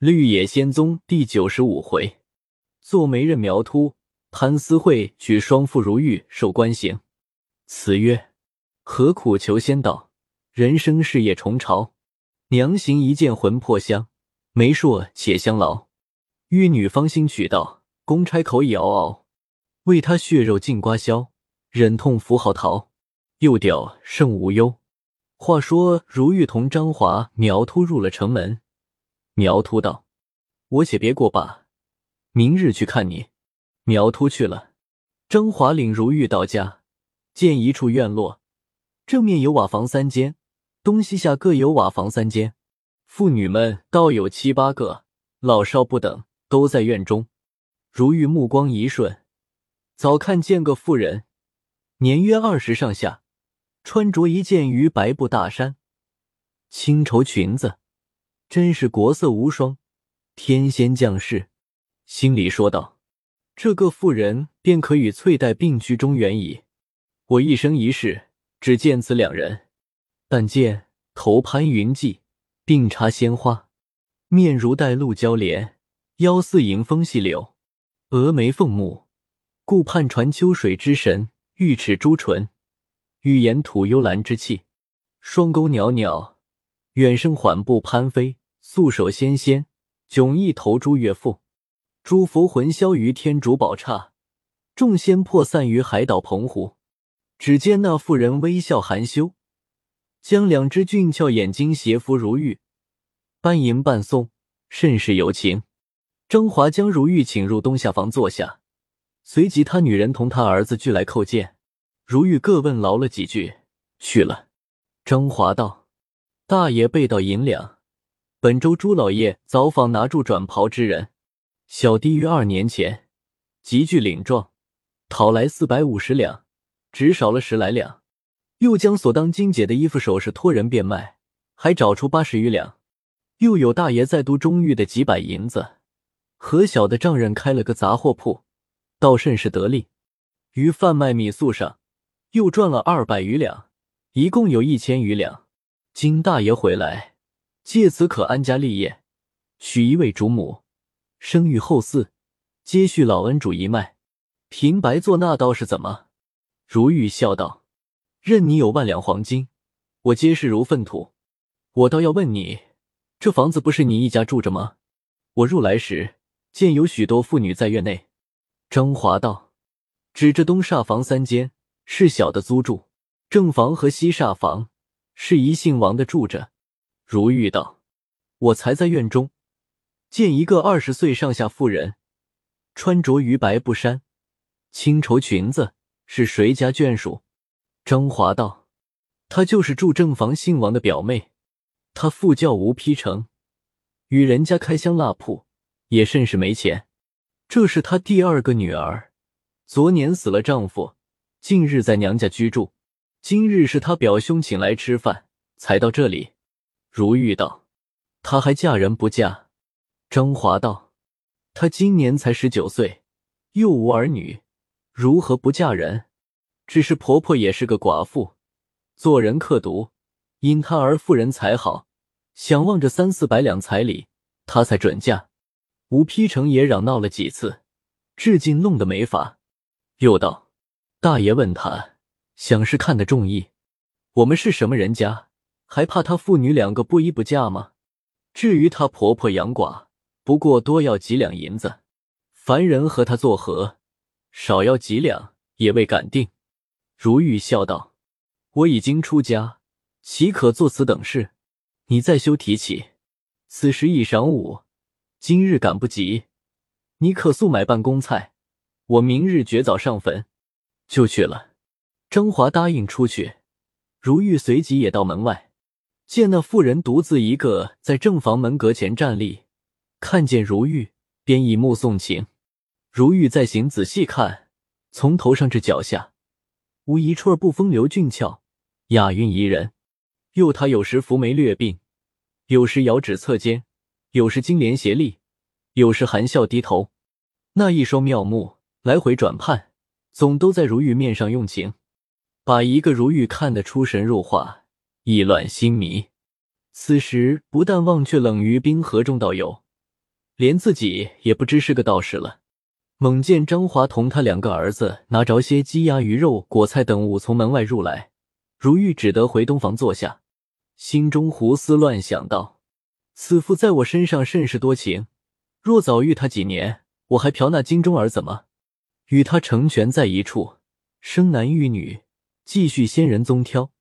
绿野仙踪第九十五回，做媒人苗秃，潘思慧娶双妇如玉受官刑。词曰：何苦求仙道，人生事业重朝。娘行一见魂魄香，媒妁且相劳。玉女芳心取道，公差口已嗷嗷。为他血肉尽刮削，忍痛扶号逃。又吊胜无忧。话说如玉同张华、苗秃入了城门。苗秃道：“我且别过罢，明日去看你。”苗秃去了。张华领如玉到家，见一处院落，正面有瓦房三间，东西下各有瓦房三间，妇女们倒有七八个，老少不等，都在院中。如玉目光一瞬，早看见个妇人，年约二十上下，穿着一件鱼白布大衫，青绸裙子。真是国色无双，天仙降世。心里说道：“这个妇人便可与翠黛并居中原矣。我一生一世只见此两人，但见头攀云髻，鬓插鲜花，面如带露娇莲，腰似迎风细柳，峨眉凤目，顾盼传秋水之神；玉齿朱唇，玉颜吐幽兰之气，双钩袅袅，远胜缓步攀飞。”素手纤纤，迥异头珠月妇，诸佛魂销于天竺宝刹，众仙魄散于海岛澎湖。只见那妇人微笑含羞，将两只俊俏眼睛斜扶如玉，半吟半诵，甚是有情。张华将如玉请入东下房坐下，随即他女人同他儿子俱来叩见。如玉各问劳了几句，去了。张华道：“大爷备到银两。”本州朱老爷早访拿住转袍之人，小弟于二年前急具领状，讨来四百五十两，只少了十来两。又将所当金姐的衣服首饰托人变卖，还找出八十余两。又有大爷在都中寓的几百银子，和小的丈人开了个杂货铺，倒甚是得力。于贩卖米粟上又赚了二百余两，一共有一千余两。金大爷回来。借此可安家立业，娶一位主母，生育后嗣，接续老恩主一脉。平白做那倒是怎么？如玉笑道：“任你有万两黄金，我皆视如粪土。我倒要问你，这房子不是你一家住着吗？我入来时见有许多妇女在院内。”张华道：“指着东煞房三间是小的租住，正房和西煞房是一姓王的住着。”如玉道：“我才在院中见一个二十岁上下妇人，穿着鱼白布衫、青绸裙子，是谁家眷属？”张华道：“她就是住正房姓王的表妹，她父叫吴丕成，与人家开香蜡铺，也甚是没钱。这是她第二个女儿，昨年死了丈夫，近日在娘家居住。今日是她表兄请来吃饭，才到这里。”如玉道：“她还嫁人不嫁？”张华道：“她今年才十九岁，又无儿女，如何不嫁人？只是婆婆也是个寡妇，做人刻毒，因她而妇人才好，想望着三四百两彩礼，她才准嫁。吴丕成也嚷闹了几次，至今弄得没法。又道：大爷问他，想是看得中意，我们是什么人家？”还怕她父女两个不依不嫁吗？至于她婆婆养寡，不过多要几两银子。凡人和她作和，少要几两也未敢定。如玉笑道：“我已经出家，岂可做此等事？你再休提起。此时已晌午，今日赶不及，你可速买办公菜，我明日绝早上坟，就去了。”张华答应出去，如玉随即也到门外。见那妇人独自一个在正房门阁前站立，看见如玉，便以目送情。如玉再行仔细看，从头上至脚下，无一处不风流俊俏、雅韵怡人。又他有时伏眉略鬓，有时摇指侧肩，有时金莲斜立，有时含笑低头，那一双妙目来回转盼，总都在如玉面上用情，把一个如玉看得出神入化。意乱心迷，此时不但忘却冷于冰河中道友，连自己也不知是个道士了。猛见张华同他两个儿子拿着些鸡鸭鱼肉、果菜等物从门外入来，如玉只得回东房坐下，心中胡思乱想道：“此妇在我身上甚是多情，若早遇他几年，我还嫖那金钟儿怎么？与他成全在一处，生男育女，继续仙人宗挑，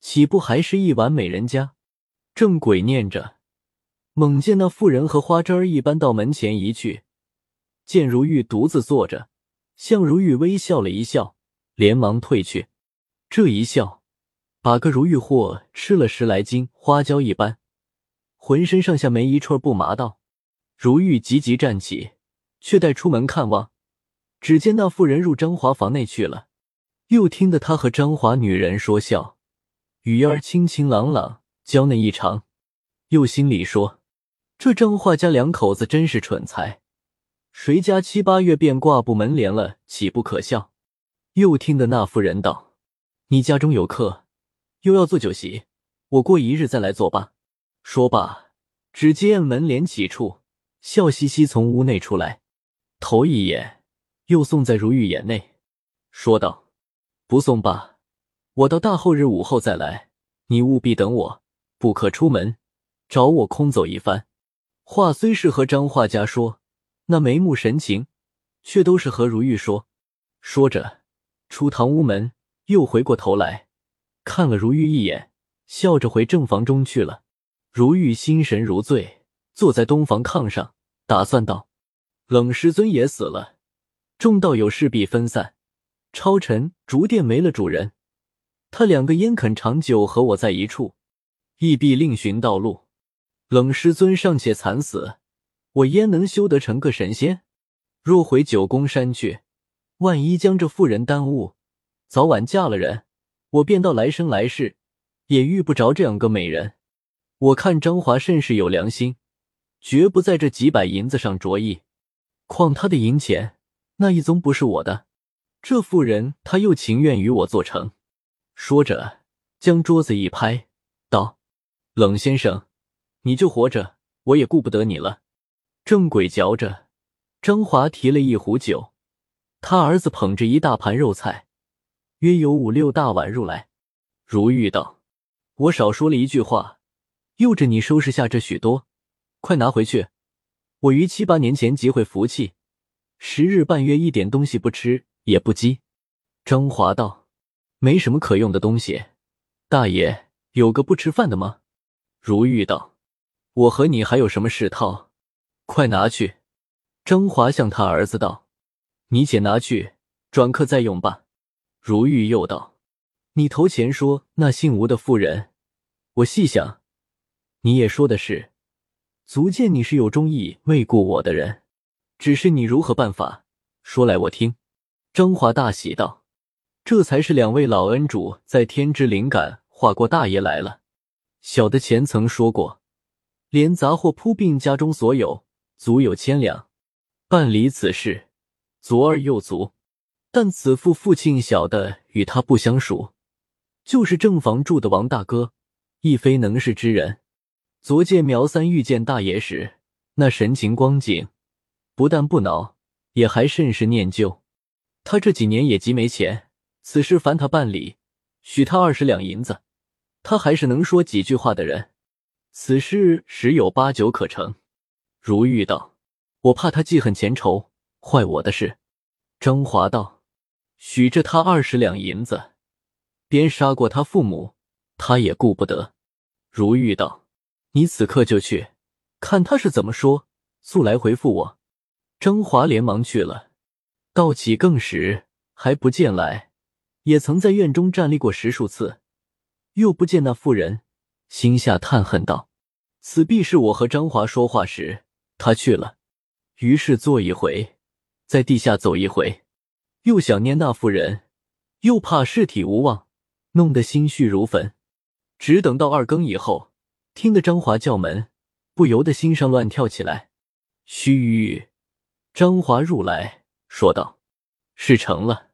岂不还是一碗美人家？”正鬼念着，猛见那妇人和花枝儿一般到门前一去。见如玉独自坐着，向如玉微笑了一笑，连忙退去。这一笑，把个如玉货吃了十来斤花椒一般，浑身上下没一处不麻道。如玉急急站起，却待出门看望，只见那妇人入张华房内去了。又听得他和张华女人说笑，语儿清清朗朗，娇嫩异常。又心里说：这张画家两口子真是蠢材。谁家七八月便挂布门帘了，岂不可笑？又听得那妇人道：“你家中有客，又要做酒席，我过一日再来做吧。”说罢，只见门帘起处，笑嘻嘻从屋内出来，头一眼又送在如玉眼内，说道：“不送罢，我到大后日午后再来，你务必等我，不可出门，找我空走一番。”话虽是和张画家说。那眉目神情，却都是和如玉说。说着，出堂屋门，又回过头来看了如玉一眼，笑着回正房中去了。如玉心神如醉，坐在东房炕上，打算道：“冷师尊也死了，众道友势必分散，超尘竹店没了主人，他两个焉肯长久和我在一处？亦必另寻道路。冷师尊尚且惨死。”我焉能修得成个神仙？若回九宫山去，万一将这妇人耽误，早晚嫁了人，我便到来生来世也遇不着这样个美人。我看张华甚是有良心，绝不在这几百银子上着意。况他的银钱那一宗不是我的，这妇人他又情愿与我做成。说着，将桌子一拍，道：“冷先生，你就活着，我也顾不得你了。”正鬼嚼着，张华提了一壶酒，他儿子捧着一大盘肉菜，约有五六大碗入来。如玉道：“我少说了一句话，又着你收拾下这许多，快拿回去。我于七八年前即会福气，十日半月一点东西不吃也不饥。”张华道：“没什么可用的东西，大爷有个不吃饭的吗？”如玉道：“我和你还有什么事套？”快拿去！张华向他儿子道：“你且拿去，转客再用吧。”如玉又道：“你头前说那姓吴的妇人，我细想，你也说的是，足见你是有忠义未顾我的人。只是你如何办法，说来我听。”张华大喜道：“这才是两位老恩主在天之灵感化过大爷来了。小的前曾说过，连杂货铺并家中所有。”足有千两，办理此事，足而又足。但此父父亲小的与他不相熟，就是正房住的王大哥，亦非能事之人。昨见苗三遇见大爷时，那神情光景，不但不恼，也还甚是念旧。他这几年也极没钱，此事烦他办理，许他二十两银子，他还是能说几句话的人。此事十有八九可成。如玉道：“我怕他记恨前仇，坏我的事。”张华道：“许着他二十两银子，别杀过他父母，他也顾不得。”如玉道：“你此刻就去，看他是怎么说，速来回复我。”张华连忙去了。到起更时，还不见来，也曾在院中站立过十数次，又不见那妇人，心下叹恨道：“此必是我和张华说话时。”他去了，于是坐一回，在地下走一回，又想念那妇人，又怕尸体无望，弄得心绪如焚。只等到二更以后，听得张华叫门，不由得心上乱跳起来。须臾，张华入来说道：“事成了，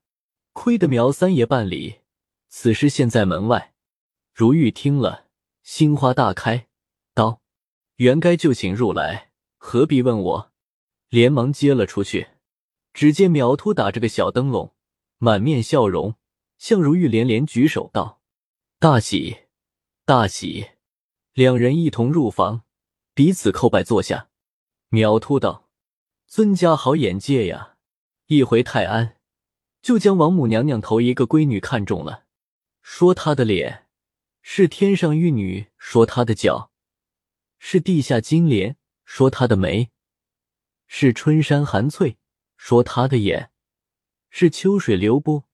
亏得苗三爷办理，此事现在门外。”如玉听了，心花大开，道：“原该就请入来。”何必问我？连忙接了出去。只见苗秃打着个小灯笼，满面笑容，向如玉连连举手道：“大喜，大喜！”两人一同入房，彼此叩拜坐下。苗秃道：“尊家好眼界呀！一回泰安，就将王母娘娘头一个闺女看中了。说她的脸是天上玉女，说她的脚。是地下金莲，说她的眉。是春山含翠。”说她的眼。是秋水流波，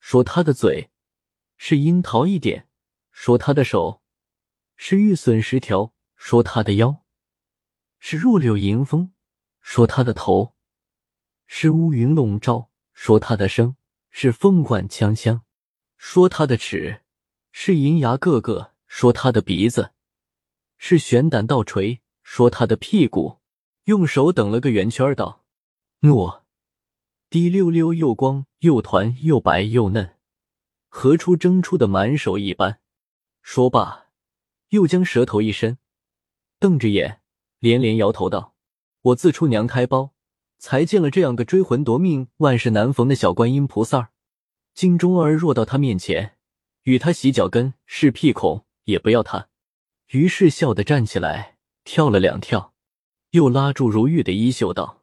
说他的嘴。是樱桃一点，说他的手。是玉笋十条，说他的腰。是弱柳迎风，说他的头。是乌云笼罩，说他的声。是凤冠锵锵，说他的齿是银牙个个，说他的鼻子是悬胆倒垂，说他的屁股用手等了个圆圈道：“诺。”滴溜溜又光又团又白又嫩，何出蒸出的满手一般。说罢，又将舌头一伸，瞪着眼，连连摇头道：“我自出娘胎包，才见了这样个追魂夺命、万事难逢的小观音菩萨儿。今中儿若到他面前，与他洗脚跟、是屁孔，也不要他。”于是笑得站起来，跳了两跳，又拉住如玉的衣袖道。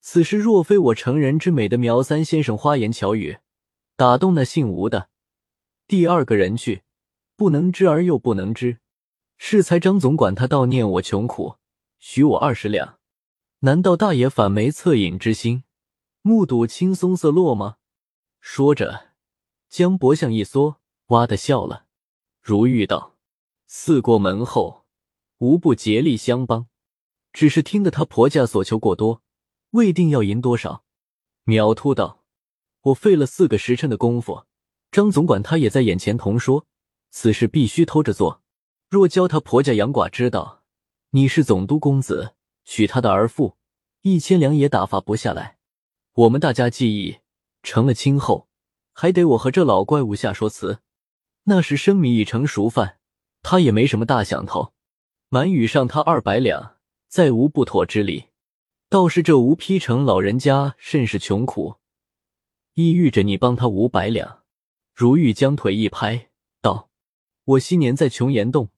此事若非我成人之美的苗三先生花言巧语打动那姓吴的第二个人去，不能知而又不能知，适才张总管他悼念我穷苦，许我二十两，难道大爷反没恻隐之心，目睹青松色落吗？说着，将脖项一缩，哇的笑了。如玉道：“四过门后，无不竭力相帮，只是听得他婆家所求过多。”未定要银多少？苗秃道：“我费了四个时辰的功夫，张总管他也在眼前同说，此事必须偷着做。若教他婆家杨寡知道你是总督公子，娶他的儿妇，一千两也打发不下来。我们大家记忆成了亲后，还得我和这老怪物下说辞。那时生米已成熟饭，他也没什么大想头，满语上他二百两，再无不妥之理。”倒是这吴丕成老人家甚是穷苦，意欲着你帮他五百两。如玉将腿一拍，道：“我昔年在琼岩洞，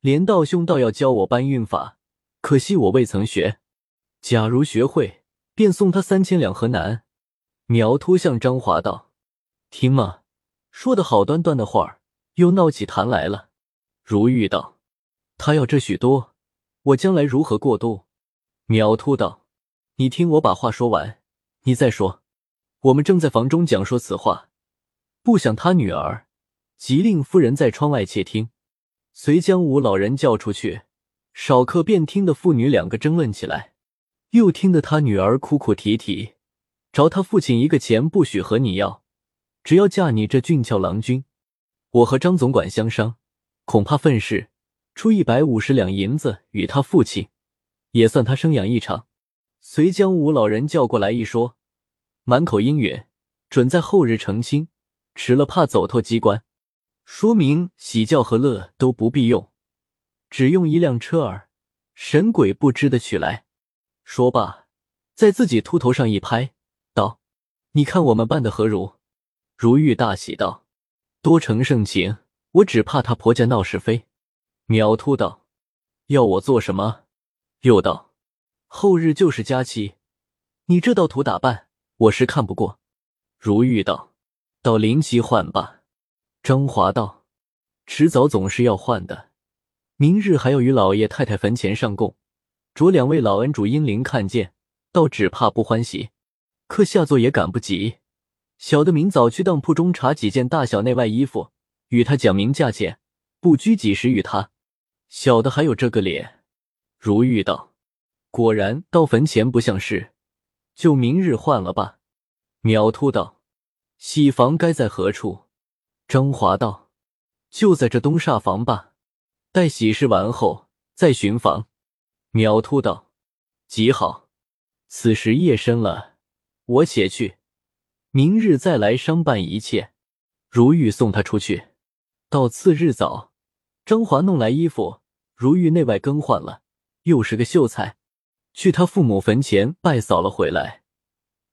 连道兄倒要教我搬运法，可惜我未曾学。假如学会，便送他三千两河南。”苗秃向张华道：“听嘛，说的好端端的话儿，又闹起谈来了。”如玉道：“他要这许多，我将来如何过渡？”苗秃道：“你听我把话说完，你再说。我们正在房中讲说此话，不想他女儿即令夫人在窗外窃听，遂将吴老人叫出去。少客便听得父女两个争论起来，又听得他女儿哭哭啼啼，找他父亲一个钱不许和你要，只要嫁你这俊俏郎君。我和张总管相商，恐怕愤世，出一百五十两银子与他父亲。”也算他生养一场，遂将吴老人叫过来一说，满口应允，准在后日成亲。迟了怕走透机关，说明喜轿和乐都不必用，只用一辆车儿，神鬼不知的取来。说罢，在自己秃头上一拍，道：“你看我们办的何如？”如玉大喜道：“多承盛情，我只怕他婆家闹是非。”苗秃道：“要我做什么？”又道：“后日就是佳期，你这道图打扮，我是看不过。”如玉道：“到临期换吧。”张华道：“迟早总是要换的。明日还要与老爷太太坟前上供，着两位老恩主英灵看见，倒只怕不欢喜。可下作也赶不及。小的明早去当铺中查几件大小内外衣服，与他讲明价钱，不拘几时与他。小的还有这个脸。”如玉道：“果然到坟前不像是，就明日换了吧。”苗秃道：“喜房该在何处？”张华道：“就在这东煞房吧。待喜事完后再寻房。”苗秃道：“极好。此时夜深了，我且去，明日再来商办一切。”如玉送他出去。到次日早，张华弄来衣服，如玉内外更换了。又是个秀才，去他父母坟前拜扫了回来。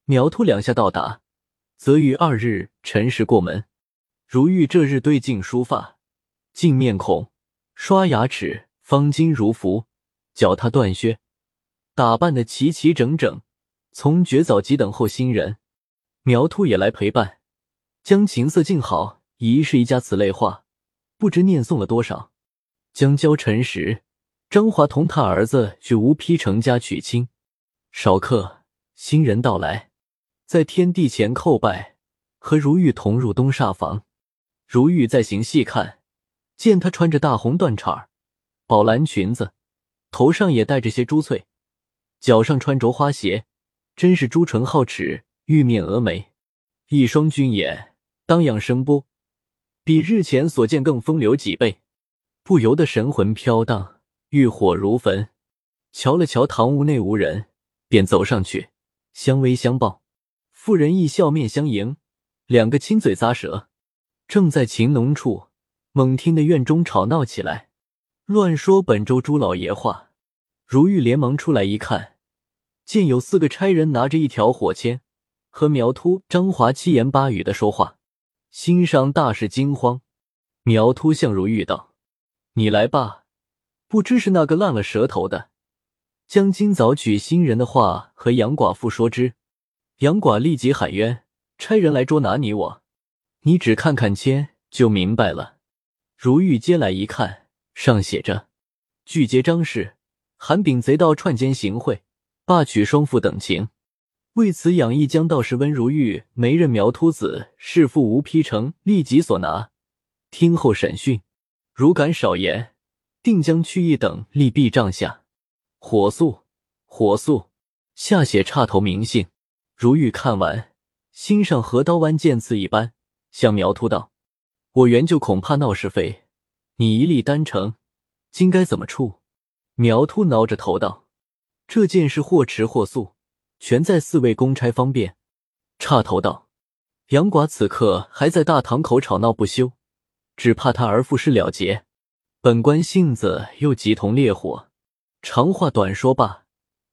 苗突两下到达，则于二日辰时过门。如玉这日对镜梳发，净面孔，刷牙齿，方巾如服，脚踏断靴，打扮的齐齐整整，从绝早即等候新人。苗突也来陪伴，将琴瑟静好，疑是一家此类话，不知念诵了多少。将交辰时，张华同他儿子去吴丕成家娶亲。少客，新人到来，在天地前叩拜，和如玉同入东煞房。如玉再行细看，见他穿着大红缎袄宝蓝裙子，头上也戴着些珠翠，脚上穿着花鞋，真是朱唇皓齿，玉面蛾眉，一双俊眼，当阳声波，比日前所见更风流几倍。不由得神魂飘荡，欲火如焚。瞧了瞧堂屋内无人，便走上去相偎相抱。妇人亦笑面相迎，两个亲嘴咂舌。正在情浓处，猛听得院中吵闹起来，乱说本州朱老爷话。如玉连忙出来一看，见有四个差人拿着一条火签，和苗突、张华七言八语的说话，心上大是惊慌。苗突向如玉道。你来吧，不知是那个烂了舌头的，将今早娶新人的话和杨寡妇说之。杨寡立即喊冤，差人来捉拿你我。你只看看签就明白了。如玉接来一看，上写着：拒接张氏、韩炳贼盗串奸行贿，霸娶双妇等情。为此，养义将道士温如玉媒人苗秃子弑父吴丕成立即所拿，听候审讯。如敢少言，定将去一等立毙帐下。火速，火速！下写插头明信。如玉看完，心上和刀剜剑刺一般，向苗秃道：“我原就恐怕闹是非，你一力单成，今该怎么处？”苗突挠着头道：“这件事或迟或速，全在四位公差方便。”岔头道：“杨寡此刻还在大堂口吵闹不休。”只怕他儿妇事了结，本官性子又急同烈火，长话短说罢，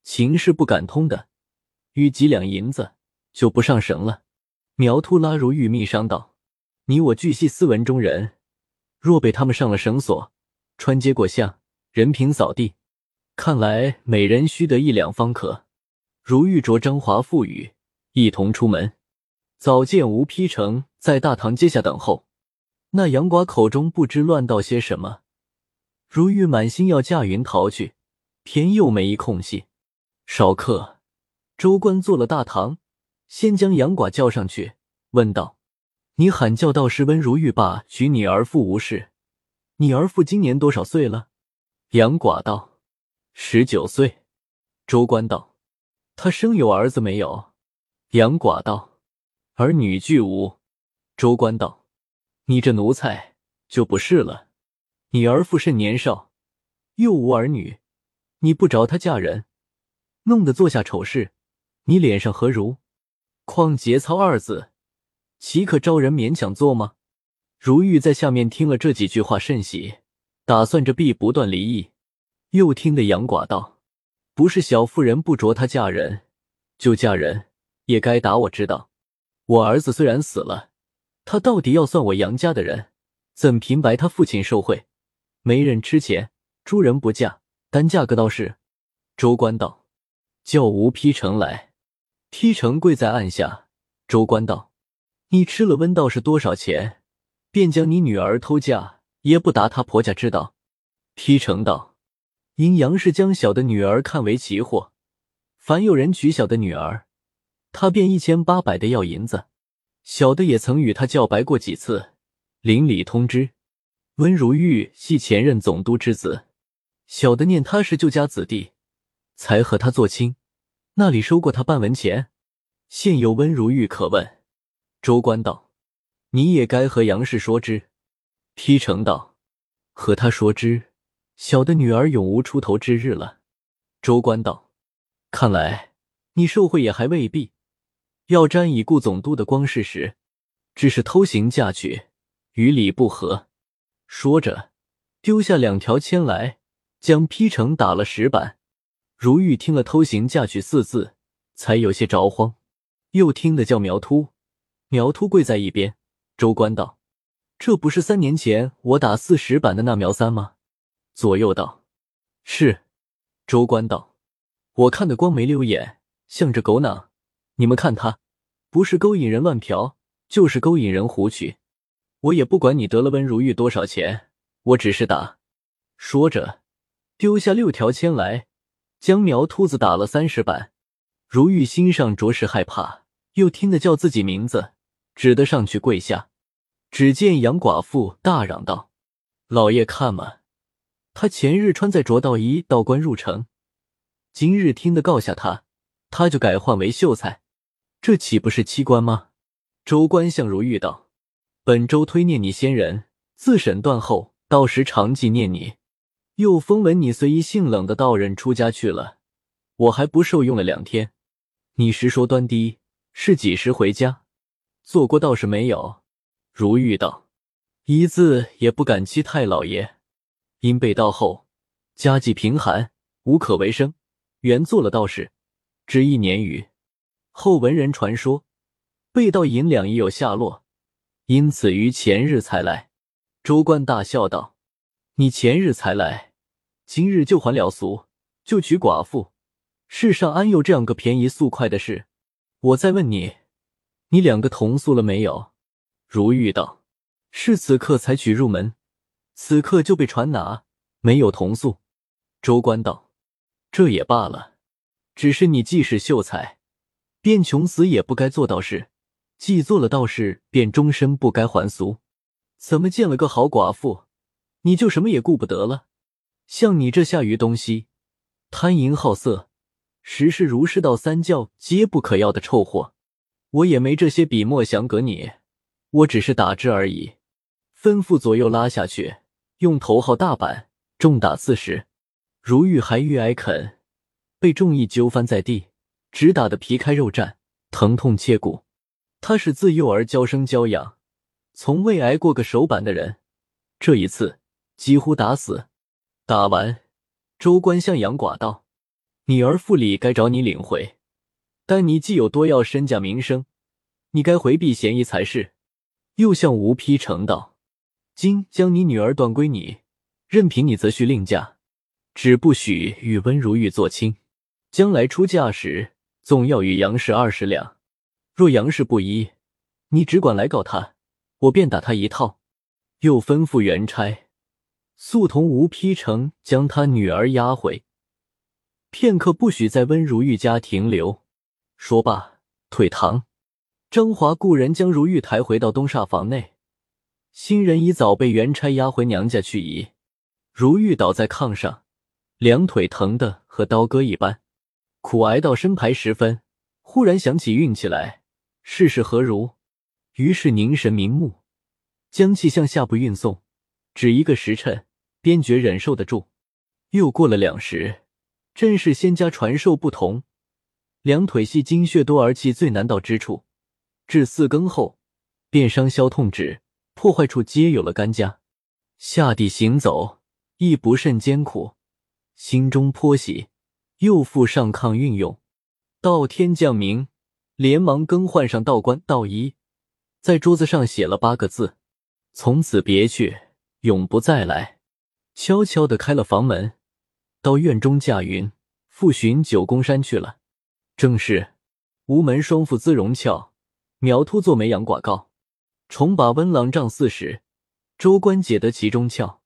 情是不敢通的，与几两银子就不上绳了。苗突拉如玉密商道：“你我俱系斯文中人，若被他们上了绳索，穿街过巷，人平扫地，看来每人须得一两方可。”如玉着张华赋予，一同出门，早见吴丕成在大堂阶下等候。那杨寡口中不知乱道些什么，如玉满心要驾云逃去，偏又没一空隙。少客，州官坐了大堂，先将杨寡叫上去，问道：“你喊叫道士温如玉罢娶你儿妇无事，你儿妇今年多少岁了？”杨寡道：“十九岁。”周官道：“他生有儿子没有？”杨寡道：“儿女俱无。”周官道。你这奴才就不是了。你儿妇甚年少，又无儿女，你不着他嫁人，弄得做下丑事，你脸上何如？况节操二字，岂可招人勉强做吗？如玉在下面听了这几句话，甚喜，打算着必不断离异。又听得杨寡道：“不是小妇人不着他嫁人，就嫁人也该打我知道。我儿子虽然死了。”他到底要算我杨家的人，怎平白他父亲受贿，没人吃钱，诸人不嫁，单嫁个道士。州官道：“叫吴丕成来。”丕成跪在案下。州官道：“你吃了温道士多少钱，便将你女儿偷嫁，也不答他婆家知道。”丕成道：“因杨氏将小的女儿看为奇货，凡有人娶小的女儿，他便一千八百的要银子。”小的也曾与他叫白过几次，邻里通知，温如玉系前任总督之子，小的念他是旧家子弟，才和他做亲，那里收过他半文钱？现有温如玉可问。州官道：“你也该和杨氏说之。”丕成道：“和他说之，小的女儿永无出头之日了。”州官道：“看来你受贿也还未必。”要沾已故总督的光事时，只是偷行嫁娶，与理不合。说着，丢下两条签来，将劈成打了十板。如玉听了“偷行嫁娶”四字，才有些着慌，又听得叫苗突，苗秃跪在一边。周官道：“这不是三年前我打四十板的那苗三吗？”左右道：“是。”周官道：“我看的光没溜眼，像只狗囊。你们看他，不是勾引人乱嫖，就是勾引人胡娶。我也不管你得了温如玉多少钱，我只是打。”说着，丢下六条签来，将苗秃子打了三十板。如玉心上着实害怕，又听得叫自己名字，只得上去跪下。只见杨寡妇大嚷道：“老爷看嘛！”他前日穿在着道衣，道官入城，今日听得告下他，他就改换为秀才，这岂不是欺官吗？州官向如玉道：“本州推念你先人，自审断后，到时常纪念你。又封闻你随一姓冷的道人出家去了，我还不受用了两天。你实说端低，是几时回家？做过道士没有？”如玉道：“一字也不敢欺太老爷。”因被盗后，家计贫寒，无可为生，原做了道士，只一年余。后闻人传说，被盗银两已有下落，因此于前日才来。周官大笑道：“你前日才来，今日就还了俗，就娶寡妇，世上安有这样个便宜速快的事？我再问你，你两个同宿了没有？”如玉道：“是此刻才娶入门。”此刻就被传拿，没有同宿。周官道：“这也罢了，只是你既是秀才，便穷死也不该做道士；既做了道士，便终身不该还俗。怎么见了个好寡妇，你就什么也顾不得了？像你这下愚东西，贪淫好色，实是儒释道三教皆不可要的臭货。我也没这些笔墨想格你，我只是打之而已。吩咐左右拉下去。”用头号大板重打四十，如玉还欲挨啃，被重一揪翻在地，直打得皮开肉绽，疼痛切骨。他是自幼儿娇生娇养，从未挨过个手板的人，这一次几乎打死。打完，周官向杨寡道：“你儿府里该找你领回，但你既有多要身价名声，你该回避嫌疑才是。”又向吴丕成道。今将你女儿断归你，任凭你择婿另嫁，只不许与温如玉做亲。将来出嫁时，总要与杨氏二十两。若杨氏不依，你只管来告他，我便打他一套。又吩咐元差速同吴丕成将他女儿押回，片刻不许在温如玉家停留。说罢，退堂。张华雇人将如玉抬回到东厦房内。新人已早被元差押回娘家去矣。如玉倒在炕上，两腿疼得和刀割一般，苦挨到身排时分，忽然想起运气来，世事何如？于是凝神明目，将气向下部运送，只一个时辰，便觉忍受得住。又过了两时，正是仙家传授不同，两腿系精血多而气最难到之处，至四更后，便伤消痛止。破坏处皆有了干家，下地行走亦不甚艰苦，心中颇喜，又复上炕运用。到天降明，连忙更换上道冠道衣，在桌子上写了八个字：“从此别去，永不再来。”悄悄的开了房门，到院中驾云，复寻九宫山去了。正是吴门双父姿容俏，苗秃做媒杨寡告。重把温郎杖四时，州官解得其中窍。